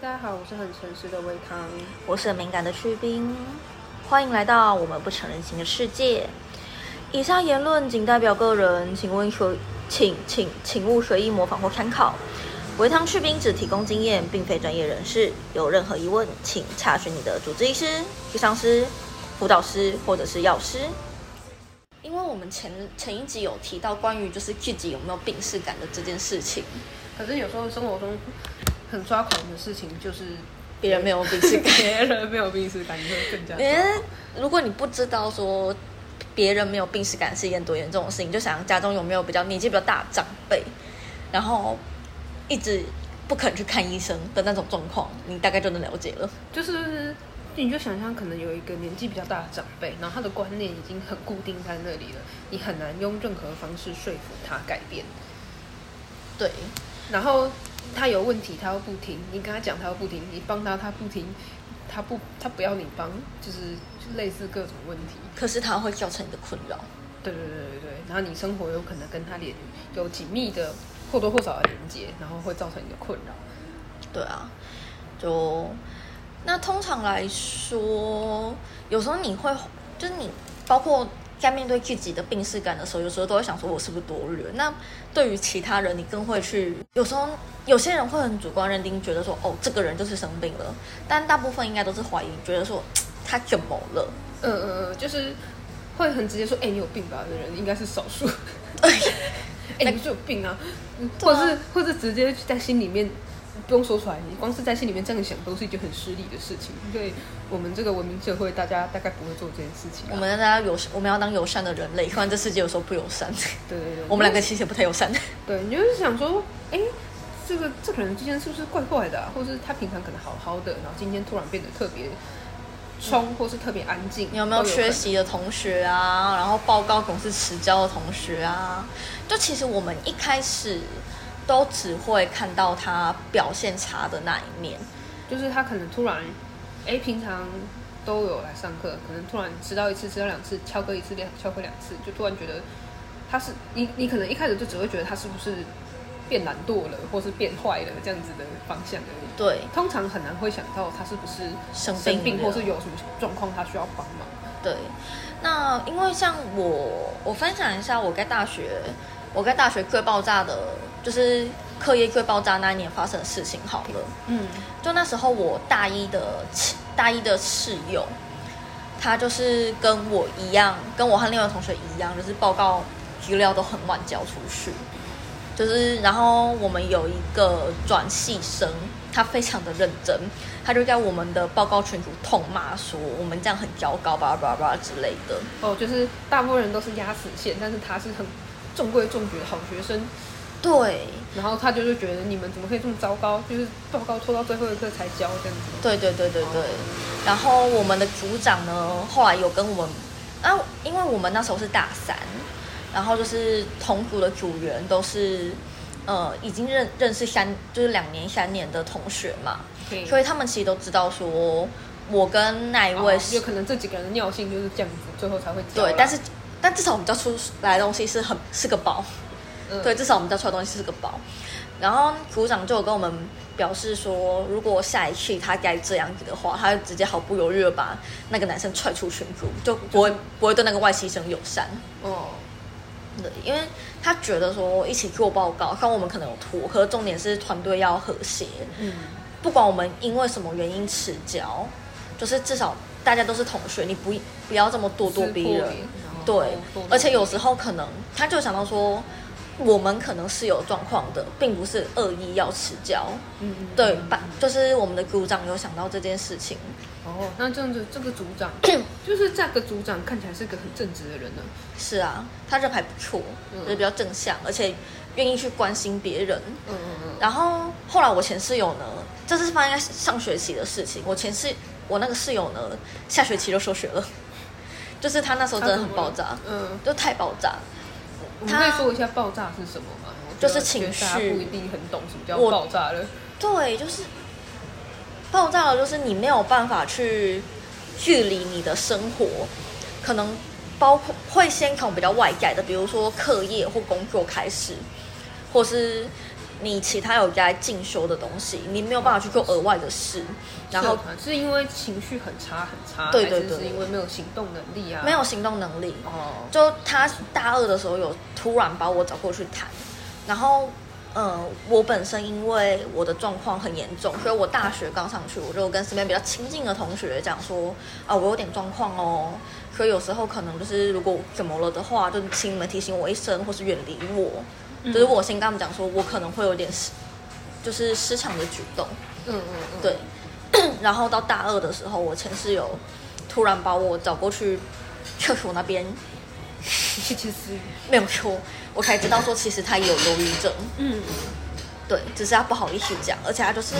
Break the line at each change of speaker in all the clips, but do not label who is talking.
大家好，我是很诚实的维康。
我是很敏感的去冰，欢迎来到我们不成人形的世界。以上言论仅代表个人，请问随请请请勿随意模仿或参考。维汤去冰只提供经验，并非专业人士。有任何疑问，请查询你的主治医师、医生师、辅导师或者是药师。因为我们前前一集有提到关于就是自己有没有病逝感的这件事情，
可是有时候生活中很抓狂的事情，就是
别人没有病逝感。
别人没有病耻感，觉会更加抓
因为。如果你不知道说别人没有病史感是一件多严重的事情，就想想家中有没有比较年纪比较大的长辈，然后一直不肯去看医生的那种状况，你大概就能了解了。
就是你就想象，可能有一个年纪比较大的长辈，然后他的观念已经很固定在那里了，你很难用任何方式说服他改变。
对，
然后他有问题，他又不听；你跟他讲，他又不听；你帮他，他不听；他不，他不要你帮，就是就类似各种问题。
可是他会造成你的困扰。
对对对对对，然后你生活有可能跟他连有紧密的或多或少的连接，然后会造成你的困扰。
对啊，就那通常来说，有时候你会就是你包括在面对自己的病逝感的时候，有时候都会想说，我是不是多虑了？那对于其他人，你更会去有时候有些人会很主观认定，觉得说，哦，这个人就是生病了，但大部分应该都是怀疑，觉得说他怎么了？
嗯嗯嗯，就是会很直接说，哎、你有病吧的人应该是少数。
哎，
哎、你不是有病啊或是或是直接在心里面不用说出来，你光是在心里面这样想，都是一件很失礼的事情。所以我们这个文明社会，大家大概不会做这件事情啊、
我们大家友，我们要当友善的人类，不然这世界有时候不友善。
对对对，
我们两个其实也不太友善。
对，你就是想说，哎、这个这个人之间是不是怪怪的、啊，或是他平常可能好好的，然后今天突然变得特别冲，或是特别安静，
你有没有缺？席的同学啊？然后报告总是迟交的同学啊？就其实我们一开始都只会看到他表现差的那一面，
就是他可能突然，哎、平常都有来上课，可能突然迟到一次、迟到两次，翘课一次、两翘课两次，就突然觉得他是你，你可能一开始就只会觉得他是不是变懒惰了，或是变坏了这样子的方向而已。
对，
通常很难会想到他是不是
生病
生病，或是有什么状况他需要帮忙。
对。那因为像我，我分享一下我在大学，我在大学最爆炸的，就是课业最爆炸那一年发生的事情好了。
嗯，
就那时候我大一的大一的室友，他就是跟我一样，跟我和另外同学一样，就是报告资料都很晚交出去。就是，然后我们有一个转系生，他非常的认真，他就在我们的报告群组痛骂说我们这样很糟糕，巴拉巴拉巴拉之类的。
哦，就是大部分人都是压死线，但是他是很中规中矩的好学生，
对，
然后他就是觉得你们怎么可以这么糟糕，就是报告拖到最后一刻才交这样子。
对对对对对。然后我们的组长呢，后来有跟我们，啊，因为我们那时候是大三，然后就是同组的组员都是，呃，已经认认识三，就是两年三年的同学嘛，
对
所以他们其实都知道说，我跟那一位
哦
是、
有可能这几个人的尿性就是这样子，最后才会
对，但是但至少我们交出来的东西是很是个宝，
嗯
对，至少我们交出来的东西是个宝。然后组长就有跟我们表示说，如果下一期他该这样子的话，他就直接毫不犹豫的把那个男生踹出群组，就不会不会对那个外系生友善。
哦，
对，因为他觉得说一起做报告，看我们可能有拖，可是重点是团队要和谐，
嗯，
不管我们因为什么原因迟交，就是至少大家都是同学，你不不要这么咄咄逼人。对，而且有时候可能他就想到说，我们可能是有状况的，并不是恶意要迟交。
嗯，嗯
对，
嗯
把就是我们的组长有想到这件事情。
哦，那这样子这个组长 就是这个组长看起来是个很正直的人呢。
是啊，他人还不错，
嗯
就是比较正向，而且愿意去关心别人。
嗯嗯嗯，
然后后来我前室友呢，这是发生在上学期的事情。我前室我那个室友呢，下学期就休学了，就是他那时候真的很爆炸，
嗯，
就太爆炸。
我们可以说一下爆炸是什么吗？
就是情绪
大家不一定很懂什么叫爆炸了。
对，就是爆炸了，就是你没有办法去距离你的生活，可能包括会先从比较外在的，比如说课业或工作开始，或是你其他有在进修的东西，你没有办法去做额外的事，然后
是因为情绪很差很差，
对对对
是是因为没有行动能力啊？
没有行动能力。
哦，
就他大二的时候有突然把我找过去谈，然后，呃，我本身因为我的状况很严重，所以我大学刚上去，我就跟身边比较亲近的同学讲说，啊，我有点状况哦，所以有时候可能就是如果怎么了的话，就请你们提醒我一声，或是远离我。
嗯
就是我先跟他们讲说，我可能会有点失，就是失常的举动。
嗯嗯嗯，
对，然后到大二的时候，我前室友突然把我找过去厕所那边，
其其实，
没有错，我才知道说其实他也有忧郁症。
嗯，
对，只是他不好意思讲，而且他就是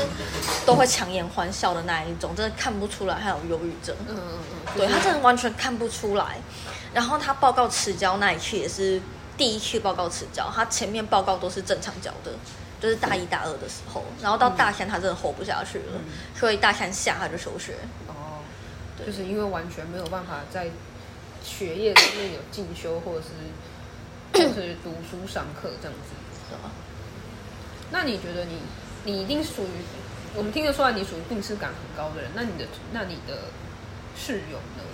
都会强颜欢笑的那一种，真的看不出来他有忧郁症。
嗯嗯嗯，
对他真的完全看不出来。然后他报告迟交那一次也是第一次报告迟交，他前面报告都是正常交的，就是大一大二的时候，然后到大三他真的 hold 不下去了，所以大三下他就休学。
哦，
对
就是因为完全没有办法在学业上面有进修，或者是 就是读书上课这样子。那你觉得你你一定属于我们听得出来你属于病耻感很高的人，那你的那你的室友呢？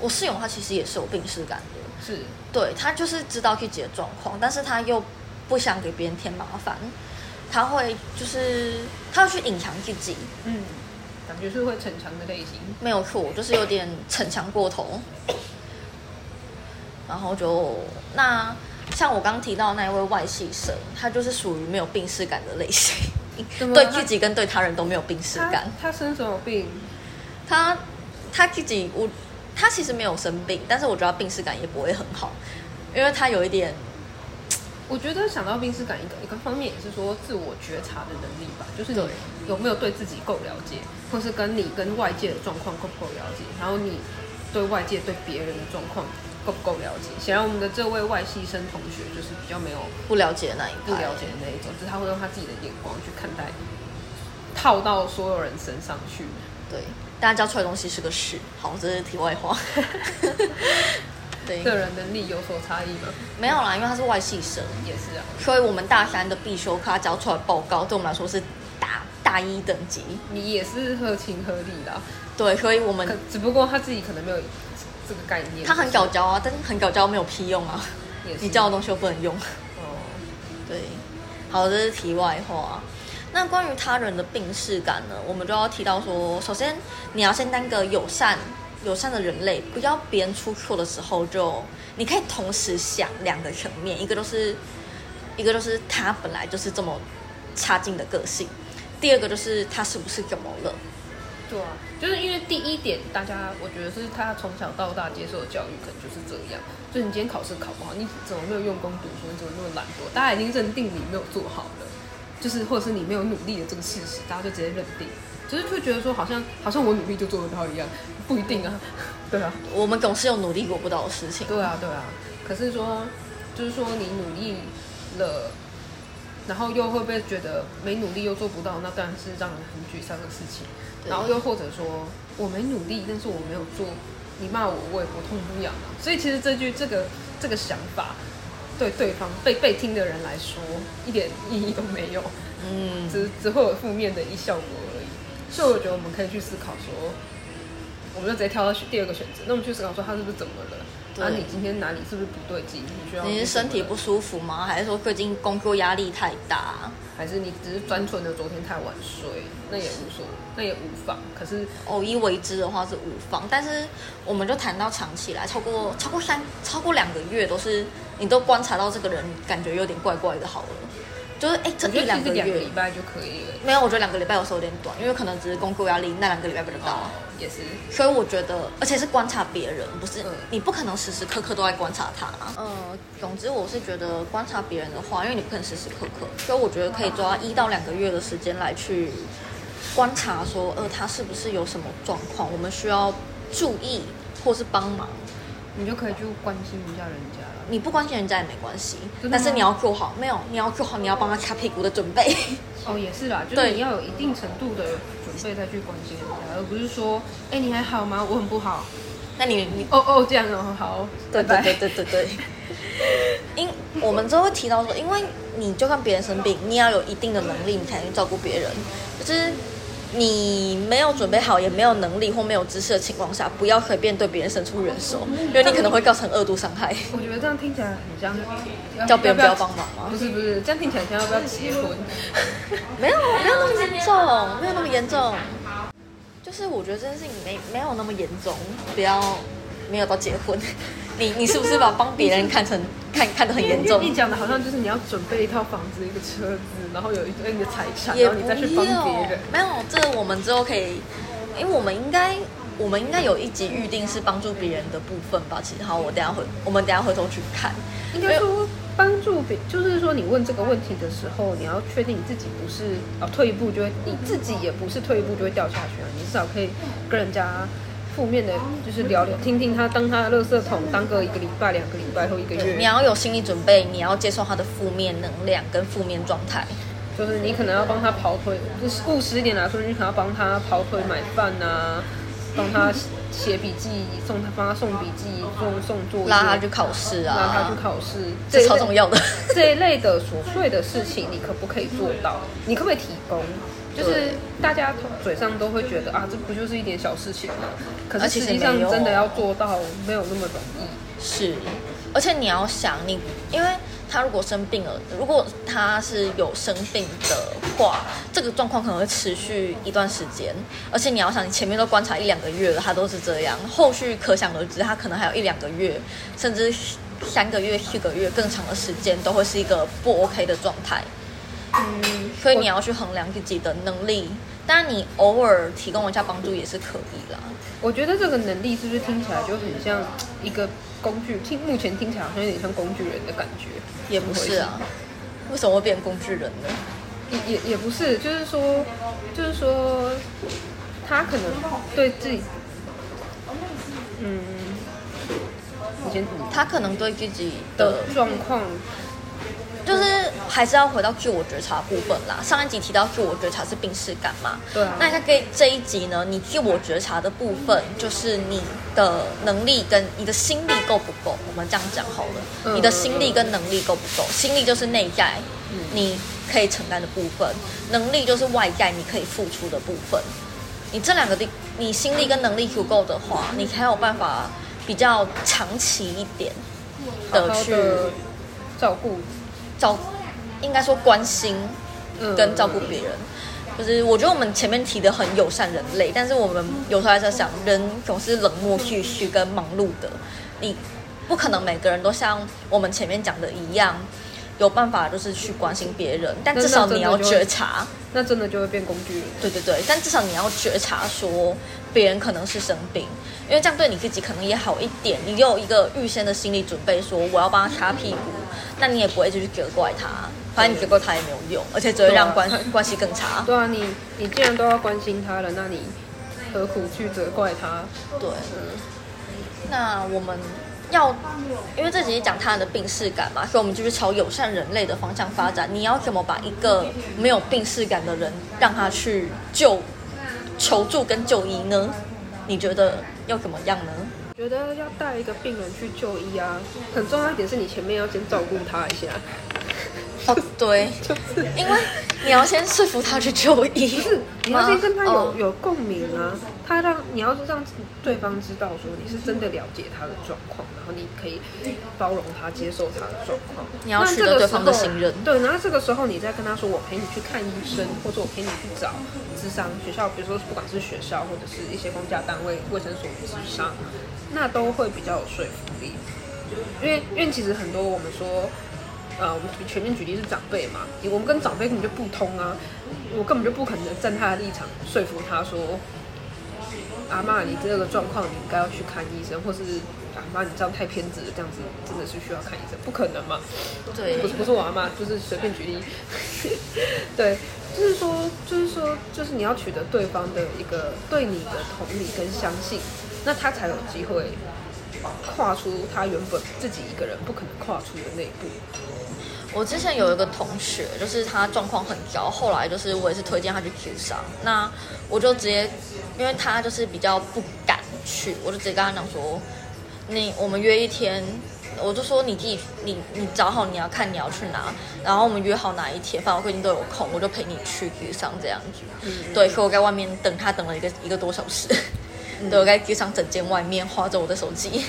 我室友他其实也是有病耻感的，
是
对他就是知道自己的状况，但是他又不想给别人添麻烦，他会就是他要去隐藏自己，
嗯，感觉是会逞强的类型。
没有错，就是有点逞强过头。然后就那像我刚提到那一位外系生，他就是属于没有病耻感的类型，对自己跟对他人都没有病耻
他
感。
他生什么病？
他他自己我他其实没有生病，但是我觉得他病耻感也不会很好，因为他有一点
我觉得想到病耻感一个一个方面也是说自我觉察的能力吧，就是你有没有对自己够了解，或是跟你跟外界的状况够不够了解，然后你对外界对别人的状况够不够了解。显然我们的这位外系生同学就是比较没有
不了解的那一派，
不了解的那一种，就是他会用他自己的眼光去看待，套到所有人身上去。
对，大家教出来的东西是个事。好，这是题外话。对，
个人能力有所差异吗？
没有啦，因为他是外系生，
也是啊，
所以我们大三的必修课他交出来的报告，对我们来说是大大一等级。
你也是合情合理啦。
对，所以我们
只不过他自己可能没有这个概念。
他很搞教啊，但是很搞教没有屁用啊，你教的东西又不能用。
哦，
对，好，这是题外话。那关于他人的病视感呢，我们就要提到说，首先你要先当个友善、友善的人类，不要别人出错的时候就，你可以同时想两个层面，一个就是，一个就是他本来就是这么差劲的个性，第二个就是他是不是怎么了？
对啊，就是因为第一点，大家我觉得是他从小到大接受的教育可能就是这样，就是你今天考试考不好，你怎么没有用功读书，你怎么那么懒惰？大家已经认定你没有做好了，就是或者是你没有努力的这个事实，大家就直接认定，就是会觉得说好像好像我努力就做得到一样，不一定啊，对啊，
我们总是有努力过不到的事情。
对啊，对啊。可是说，就是说你努力了，然后又会不会觉得没努力又做不到？那当然是让人很沮丧的事情。然后又或者说我没努力，但是我没有做，你骂我我也不痛不痒啊。所以其实这句这个这个想法，对对方被被听的人来说一点意义都没有，
嗯，
只只会有负面的一效果而已。所以我觉得我们可以去思考说，我们就直接跳到第二个选择，那我们去思考说他是不是怎么了？
那
啊，你今天哪里是不是不对劲？你需要
你是身体不舒服吗？还是说最近工作压力太大？
还是你只是单纯的昨天太晚睡？那也无所，那也无妨。可是
偶一为之的话是无妨，但是我们就谈到长期来，超过超过三超过两个月都是你都观察到这个人感觉有点怪怪的，好了，就是哎这
我觉得
一两个月
两个礼拜就可以了。
没有，我觉得两个礼拜有时候有点短，因为可能只是工作压力那两个礼拜比较大。
哦，也是。
所以我觉得，而且是观察别人，不是、
嗯
你不可能时时刻刻都在观察他。呃，总之我是觉得观察别人的话，因为你不可能时时刻刻，所以我觉得可以抓一到两个月的时间来去观察说，呃，他是不是有什么状况，我们需要注意或是帮忙。
你就可以去关心一下人家了。
你不关心人家也没关系，但是你要做好，没有，你要做好你要帮他擦屁股的准备。
哦，也是啦，就是你要有一定程度的准备再去关心人家，而不是说，哎、你还好吗？我很不好。
那你你
哦哦，这样哦，好，
对对对对对对。因我们之后会提到说，因为你就算别人生病，你要有一定的能力，你才能照顾别人。就是你没有准备好，也没有能力或没有知识的情况下，不要随便对别人伸出援手，因为你可能会造成恶度伤害。
我觉得这样听起来很像
叫别人不要帮忙吗？
不是不是，这样听起来像要不要结婚？
没有没有那么严重，没有那么严重。就是我觉得这件事情没没有那么严重，不要没有到结婚。你你是不是把帮别人看成 看看得很严重？
你讲的好像就是你要准备一套房子、一个车子，然后有一堆你的财产，然后你再去帮别人。
没有，这我们之后可以，因为我们应该我们应该有一集预定是帮助别人的部分吧。其实好，我等下回我们等下回头去看。
应该说帮助别，就是说你问这个问题的时候，你要确定你自己不是啊退一步就会，你自己也不是退一步就会掉下去啊。你至少可以跟人家负面的，就是聊聊，听听他当他的垃圾桶，当个一个礼拜、两个礼拜或一个月。
你要有心理准备，你要接受他的负面能量跟负面状态。
就是你可能要帮他跑腿，就是务实一点来说，你可能要帮他跑腿买饭啊，帮他写笔记，送他帮他送笔记，送送作业，
拉他去考试啊，
拉他去考试，
这超重要的。
这一类的琐碎的事情，你可不可以做到？你可不可以提供？就是大家嘴上都会觉得啊，这不就是一点小事情吗？可是实际上真的要做到，没有那么容易。
是，而且你要想，你因为他如果生病了，如果他是有生病的话，这个状况可能会持续一段时间。而且你要想，你前面都观察一两个月了，他都是这样，后续可想而知，他可能还有一两个月，甚至三个月、四个月更长的时间，都会是一个不 OK 的状态。嗯，所以你要去衡量自己的能力，但你偶尔提供一下帮助也是可以啦。
我觉得这个能力是不是听起来就很像一个工具？听目前听起来好像有点像工具人的感觉，
也不是啊。为什么会变工具人呢？
也也也不是，就是说，就是说，他可能对自己，嗯，以前
他可能对自己的
状况。
就是还是要回到自我觉察部分啦。上一集提到自我觉察是病视感嘛？
对啊。
那他给这一集呢？你自我觉察的部分就是你的能力跟你的心力够不够？我们这样讲好了。你的心力跟能力够不够？心力就是内在，你可以承担的部分；能力就是外在你可以付出的部分。你这两个地，你心力跟能力足够的话，你才有办法比较长期一点的去
照顾。
照，应该说关心，跟照顾别人，就是我觉得我们前面提的很友善人类，但是我们有时候还在想，人总是冷漠、继续跟忙碌的，你不可能每个人都像我们前面讲的一样，有办法就是去关心别人，但至少你要觉察，
那真的就会变工具人。
对对对，但至少你要觉察说别人可能是生病，因为这样对你自己可能也好一点，你有一个预先的心理准备，说我要帮他擦屁股。那你也不会就去责怪他，反正你责怪他也没有用，而且只会让关关系更差。
对啊，你你既然都要关心他了，那你何苦去责怪他？
对。那我们要，因为这集讲他的病逝感嘛，所以我们就是朝友善人类的方向发展。你要怎么把一个没有病逝感的人让他去救、求助跟就医呢？你觉得要怎么样呢？
觉得要带一个病人去就医啊，很重要一点是你前面要先照顾他一下。
哦，对，就是因为你要先说服他去就医，
你要先跟他有有共鸣啊。他让你要是让对方知道说你是真的了解他的状况，然后你可以包容他、接受他的状况。
你要取得对方的信任。
对，然后这个时候你再跟他说：“我陪你去看医生，或者我陪你去找智商学校，比如说不管是学校或者是一些公家单位、卫生所智商，那都会比较有说服力。因为因为其实很多我们说。”呃，我们全面举例是长辈嘛，我们跟长辈根本就不通啊，我根本就不可能站他的立场说服他说，阿妈你这个状况你应该要去看医生，或是阿妈你这样太偏执了，这样子真的是需要看医生，不可能嘛？
对，
不是不是我阿妈，就是随便举例，对，就是说就是说就是你要取得对方的一个对你的同理跟相信，那他才有机会跨出他原本自己一个人不可能跨出的那一步。
我之前有一个同学，就是他状况很糟，后来就是我也是推荐他去 Q 上，那我就直接，因为他就是比较不敢去，我就直接跟他讲说，你我们约一天，我就说你自己，你你找好你要看你要去哪，然后我们约好哪一天，反正我最近都有空，我就陪你去 Q 上这样子。
嗯
对，所以我在外面等他等了一个一个多小时，对，我在 Q 上整间外面划着我的手机。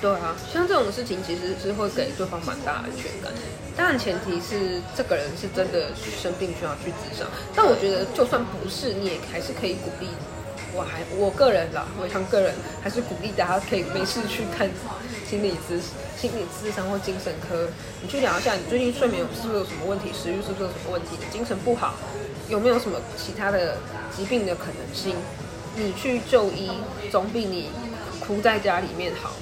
对啊，像这种事情其实是会给对方蛮大的安全感。当然前提是这个人是真的生病需要去治伤，但我觉得就算不是，你也还是可以鼓励。我还我个人啦，我常个人还是鼓励大家可以没事去看心理咨心理咨商或精神科，你去聊一下你最近睡眠是不是有什么问题，食欲是不是有什么问题，精神不好有没有什么其他的疾病的可能性，你去就医总比你哭在家里面好。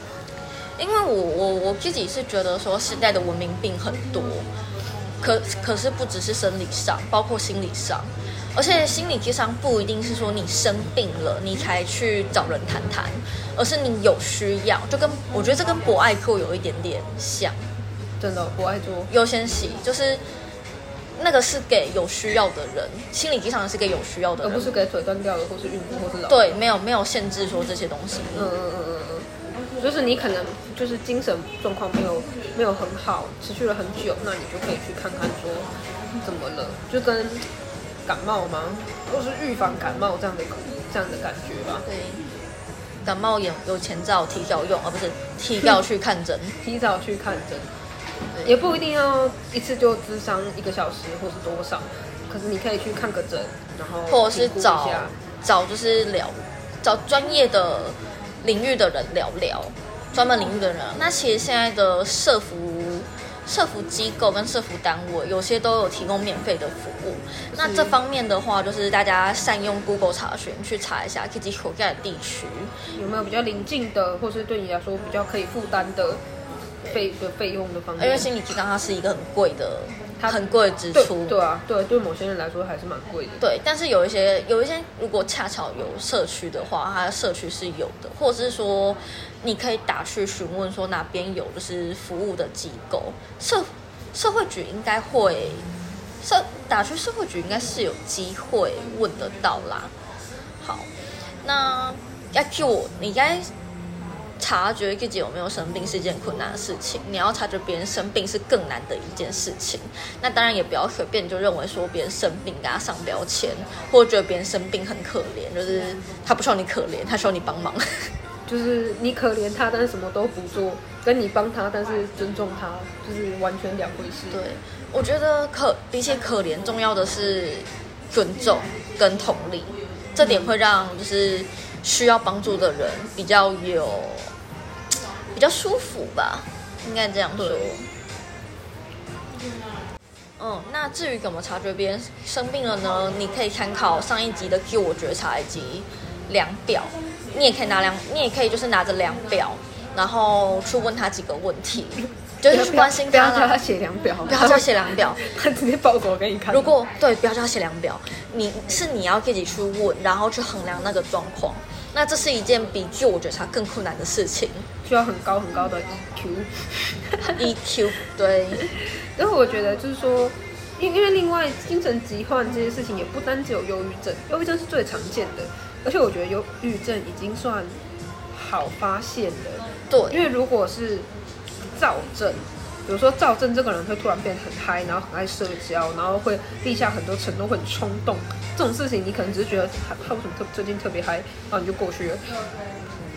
因为我我我自己是觉得说现在的文明病很多，可可是不只是生理上，包括心理上，而且心理智商不一定是说你生病了你才去找人谈谈，而是你有需要，就跟我觉得这跟博爱课有一点点像，
真的博爱做，
优先席就是那个是给有需要的人，心理机场是给有需要的人，
而不是给腿断掉的或是孕妇或是老。，
对，没有没有限制说这些东西，
嗯嗯嗯嗯嗯，就是你可能就是精神状况没有没有很好，持续了很久，那你就可以去看看说怎么了，就跟感冒吗，或是预防感冒这样的这样的感觉吧。
对，感冒有有前兆提早用，而不是提早去看诊。
提早去看诊，也不一定要一次就咨商一个小时或是多少，可是你可以去看个诊，然后
或者是找找就是聊找专业的领域的人聊聊，专门领域的人。那其实现在的社服社服机构跟社服单位有些都有提供免费的服务。那这方面的话，就是大家善用 Google 查询去查一下自己所在的地区。
有没有比较临近的，或是对你来说比较可以负担的费的费用的方面？
因为心理咨商它是一个很贵的、
它
很贵的支出。
对啊，对对某些人来说还是蛮贵的。
对，但是有一些有一些，如果恰巧有社区的话，它的社区是有的，或者是说你可以打去询问说哪边有就是服务的机构，社社会局应该会社打去社会局应该是有机会问得到啦。好，那要 Q 我，你该察觉自己有没有生病是一件困难的事情，你要察觉别人生病是更难的一件事情。那当然也不要随便就认为说别人生病给他上标签，或者觉得别人生病很可怜，就是他不需要你可怜，他需要你帮忙。
就是你可怜他，但是什么都不做，跟你帮他，但是尊重他，就是完全两回事。
对，我觉得可比起可怜，重要的是尊重跟同理，这点会让就是需要帮助的人比较有比较舒服吧，应该这样说
对。
嗯，那至于怎么察觉别人生病了呢？你可以参考上一集的自我觉察以及量表，你也可以拿量，你也可以就是拿着量表，然后去问他几个问题，就是去关心他啦
不要叫他写量表，
不要叫他写量表。
他直接报狗给你看。
如果对，不要叫他写量表，你是你要自己去问，然后去衡量那个状况。那这是一件比救我觉它更困难的事情。
需要很高很高的 EQ。
EQ 对，
然后我觉得就是说，因因为另外精神疾患这些事情也不单只有忧郁症，忧郁症是最常见的，而且我觉得忧郁症已经算好发现的，因
对，
为如果是躁症。比如说赵正这个人会突然变得很嗨，然后很爱社交，然后会立下很多承诺，会很冲动。这种事情你可能只是觉得他他为什么特最近特别嗨，然后你就过去了。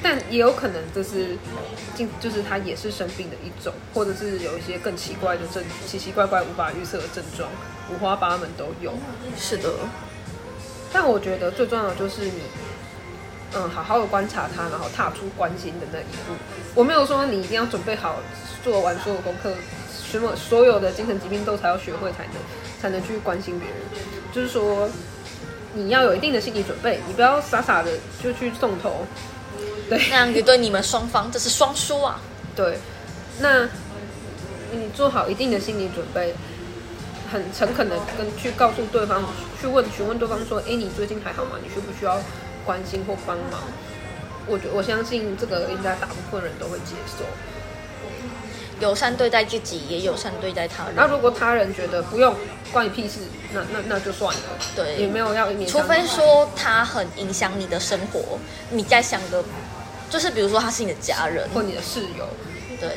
但也有可能这是，进就是他也是生病的一种，或者是有一些更奇怪的症，奇奇怪怪无法预测的症状，五花八门都有。
是的，
但我觉得最重要的就是你，嗯，好好的观察他，然后踏出关心的那一步。我没有说你一定要准备好，做完所有功课，什么所有的精神疾病都才要学会才能才能去关心别人。就是说，你要有一定的心理准备，你不要傻傻的就去送头。对
那样子对你们双方这是双输啊。
对，那你做好一定的心理准备，很诚恳的跟去告诉对方，去问询问对方说，哎，你最近还好吗？你需不需要关心或帮忙？我觉我相信这个应该大部分人都会接受。
友善对待自己，也友善对待他人。
然后如果他人觉得不用关你屁事，那那那就算了，
对。
也没有要你。
除非说他很影响你的生活，你在想的，就是比如说他是你的家人，
或你的室友，
对，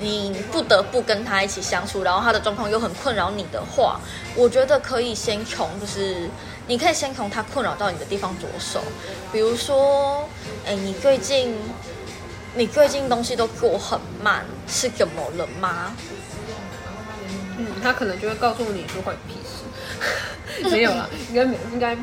你不得不跟他一起相处，然后他的状况又很困扰你的话，我觉得可以先从就是你可以先从他困扰到你的地方着手，比如说，哎，你最近你最近东西都做很慢，是怎么了吗？
嗯，他可能就会告诉你说关你屁事，没有啦，应该没应该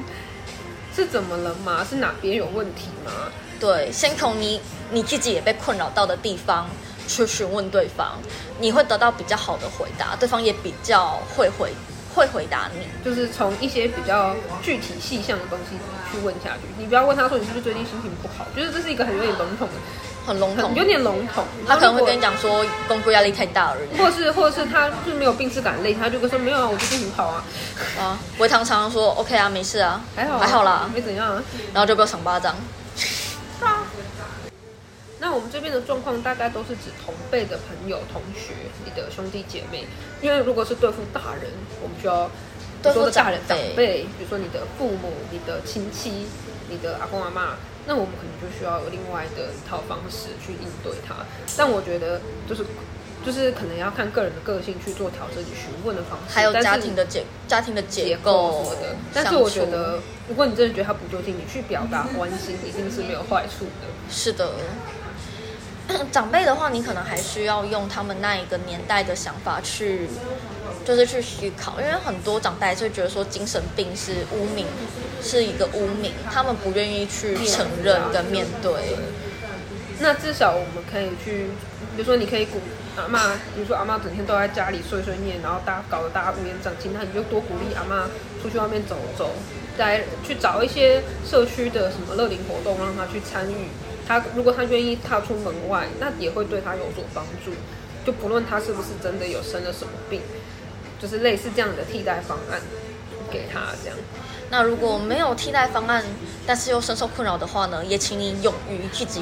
是怎么了吗？是哪边有问题吗？
对，先从你你自己也被困扰到的地方去询问对方，你会得到比较好的回答，对方也比较会回会回答你。
就是从一些比较具体细项的东西去问下去，你不要问他说你是不是最近心情不好，就是这是一个很有点笼统的，
很笼统，
有点笼统。
他可能会跟你
讲，
讲说工作压力太大而已。
或是或是他就是没有病耻感累，他就会说没有啊，我最近很好啊，
啊，维唐常常说 OK 啊，没事啊，
还好啊
还好啦，
没怎样啊。
然后就被我赏巴掌。
那我们这边的状况大概都是指同辈的朋友、同学、你的兄弟姐妹，因为如果是对付大人，我们需要
对付
大人
长辈，
比如说你的父母、你的亲戚、你的阿公阿妈，那我们可能就需要有另外的一套方式去应对它。但我觉得就是就是可能要看个人的个性去做调整，你询问的方式，
还有家庭的结家庭的结
结构
构
什么的。但是我觉得，如果你真的觉得他不就近，你去表达关心，一定是没有坏处的。
是的。长辈的话，你可能还需要用他们那一个年代的想法去，就是去思考，因为很多长辈就觉得说精神病是污名，是一个污名，他们不愿意去承认跟面对。
那至少我们可以去，比如说你可以鼓阿妈，比如说阿妈整天都在家里碎碎念，然后大家搞得大家乌烟瘴气，那你就多鼓励阿妈出去外面走走，再去找一些社区的什么乐龄活动，让他去参与。他如果他愿意踏出门外，那也会对他有所帮助。就不论他是不是真的有生了什么病，就是类似这样的替代方案给他这样。
那如果没有替代方案，但是又深受困扰的话呢，也请你勇于自己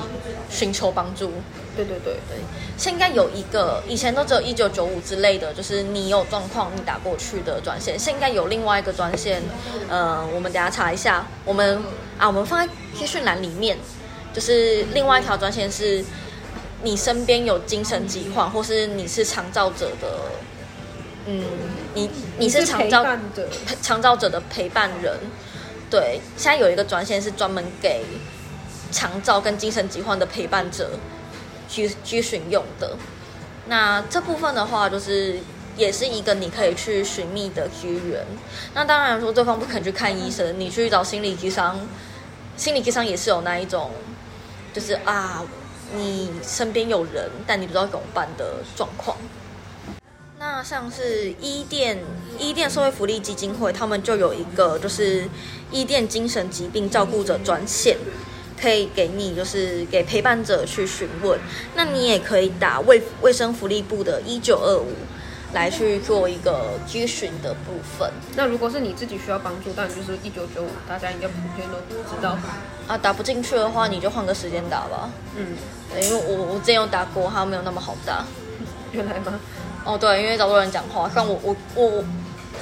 寻求帮助。
对对对
对，现在有一个以前都只有一九九五之类的，就是你有状况你打过去的专线。现在有另外一个专线，呃，我们等下查一下。我们啊，我们放在资讯栏里面，就是另外一条专线是，你身边有精神疾患，或是你是长照者的，嗯，你你是长
陪
照 长照者的陪伴人。对，现在有一个专线是专门给长照跟精神疾患的陪伴者去去询用的。那这部分的话，就是也是一个你可以去寻觅的资源。那当然说，对方不肯去看医生，你去找心理医生，心理医生也是有那一种，就是啊，你身边有人，但你不知道怎么办的状况。那像是伊甸伊甸社会福利基金会，他们就有一个就是伊甸精神疾病照顾者专线，可以给你就是给陪伴者去询问。那你也可以打卫卫生福利部的一九二五来去做一个咨询的部分
那如果是你自己需要帮助，当然就是一九九五，大家应该普遍都知道。
啊。打不进去的话，你就换个时间打吧。
嗯，
对，因为我我之前有打过，它没有那么好打。
原来吗？
哦，对，因为找不到人讲话，像我我我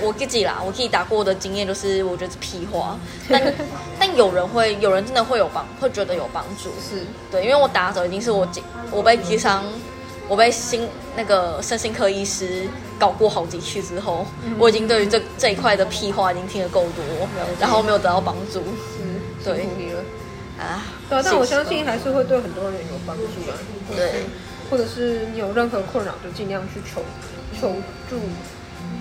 我自己啦，我自己打过的经验就是，我觉得是屁话，但 但有人会，有人真的会有帮，会觉得有帮助，
是
对，因为我打的时候已经是我经我被智商，我被心那个身心科医师搞过好几次之后，我已经对于这这一块的屁话已经听得够多，然后没有得到帮助
嗯，
对。啊。
但我相信还是会对很多人有帮助啊。
对，
或者是你有任何困扰，就尽量去求求助，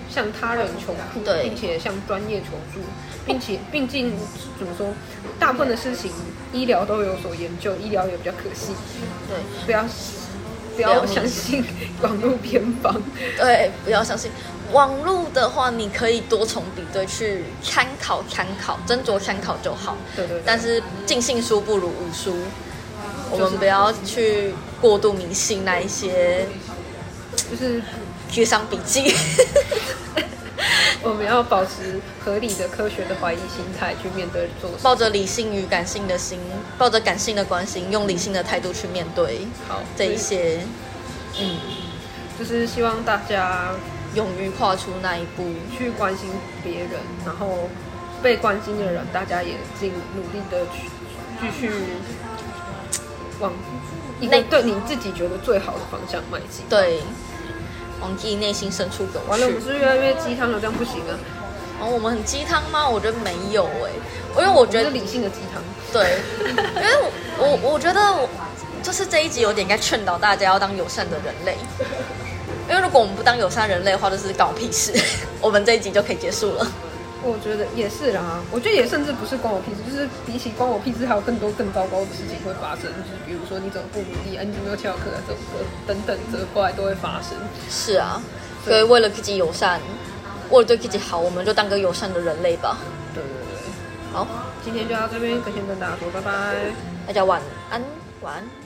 向他人求助，并且向专业求助，并且毕竟怎么说，大部分的事情医疗都有所研究，医疗也比较可信，
对
不要不
不
要相信网络偏方。
对，不要相信网络的话，你可以多重比对去参考参考，斟酌参考就好。
对对对
但是尽信书不如无书，我们不要去过度迷信那一些
就是
智商笔记。
我们要保持合理的、科学的怀疑心态去面对做事。
抱着理性与感性的心，抱着感性的关心，用理性的态度去面对
好，
这一些，嗯，
就是希望大家
勇于跨出那一步。
去关心别人，然后被关心的人，大家也尽努力的去继续往一
内
个对你自己觉得最好的方向迈进。
对，往自己内心深处走去。
完了，我们是越来越鸡汤了，这样不行啊！
哦，我们很鸡汤吗？我觉得没有哎、因为我觉得
是理性的鸡汤。
对，因为我我我觉得我就是这一集有点该劝导大家要当友善的人类，因为如果我们不当友善人类的话，就是搞屁事，我们这一集就可以结束了。
我觉得也是啦，我觉得也甚至不是关我屁事，就是比起关我屁事，还有更多更糟糕的事情会发生，就是比如说你怎么不努力啊，你怎么没有翘课啊，这种的等等责怪都会发生。
是啊，所以为了自己友善，为了对自己好，我们就当个友善的人类吧。
对对对，
好，
今天就到这边，先跟大家说拜拜。
大家晚安，晚安。